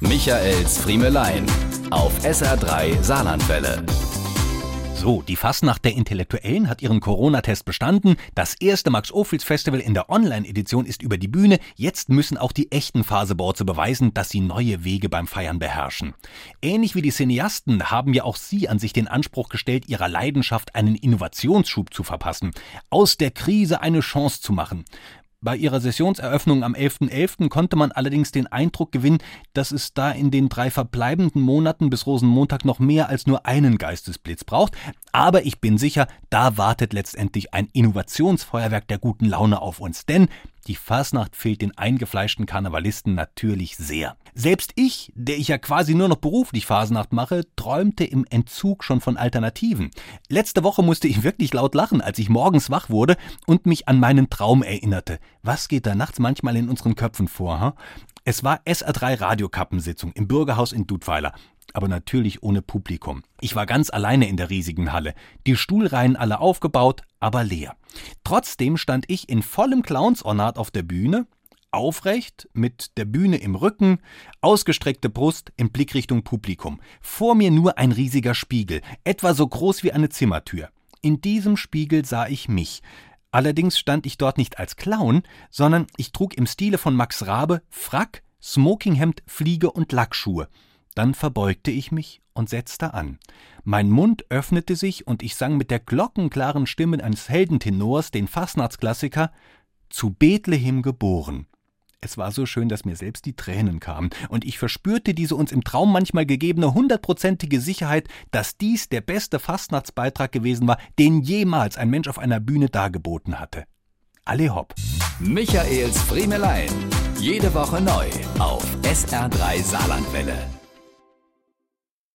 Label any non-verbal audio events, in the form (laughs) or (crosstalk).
Michaels Friemelein auf SR3 Saarlandwelle. So, die Fastnacht der Intellektuellen hat ihren Corona-Test bestanden. Das erste Max-Ophüls-Festival in der Online-Edition ist über die Bühne. Jetzt müssen auch die echten Phaseborze beweisen, dass sie neue Wege beim Feiern beherrschen. Ähnlich wie die Cineasten haben ja auch sie an sich den Anspruch gestellt, ihrer Leidenschaft einen Innovationsschub zu verpassen. Aus der Krise eine Chance zu machen. Bei ihrer Sessionseröffnung am 11.11. .11. konnte man allerdings den Eindruck gewinnen, dass es da in den drei verbleibenden Monaten bis Rosenmontag noch mehr als nur einen Geistesblitz braucht. Aber ich bin sicher, da wartet letztendlich ein Innovationsfeuerwerk der guten Laune auf uns. Denn die Fasnacht fehlt den eingefleischten Karnevalisten natürlich sehr. Selbst ich, der ich ja quasi nur noch beruflich Fasnacht mache, träumte im Entzug schon von Alternativen. Letzte Woche musste ich (laughs) wirklich laut lachen, als ich morgens wach wurde und mich an meinen Traum erinnerte. Was geht da nachts manchmal in unseren Köpfen vor, ha? Es war SR3 Radiokappensitzung im Bürgerhaus in Dudweiler aber natürlich ohne Publikum. Ich war ganz alleine in der riesigen Halle, die Stuhlreihen alle aufgebaut, aber leer. Trotzdem stand ich in vollem Clownsornat auf der Bühne, aufrecht, mit der Bühne im Rücken, ausgestreckte Brust in Blickrichtung Publikum. Vor mir nur ein riesiger Spiegel, etwa so groß wie eine Zimmertür. In diesem Spiegel sah ich mich. Allerdings stand ich dort nicht als Clown, sondern ich trug im Stile von Max Rabe Frack, Smokinghemd, Fliege und Lackschuhe. Dann verbeugte ich mich und setzte an. Mein Mund öffnete sich und ich sang mit der glockenklaren Stimme eines Heldentenors den Fastnachtsklassiker Zu Bethlehem geboren. Es war so schön, dass mir selbst die Tränen kamen, und ich verspürte diese uns im Traum manchmal gegebene hundertprozentige Sicherheit, dass dies der beste Fastnachtsbeitrag gewesen war, den jemals ein Mensch auf einer Bühne dargeboten hatte. Alle hopp. Michaels Friemelein. Jede Woche neu auf SR3 Saarlandwelle.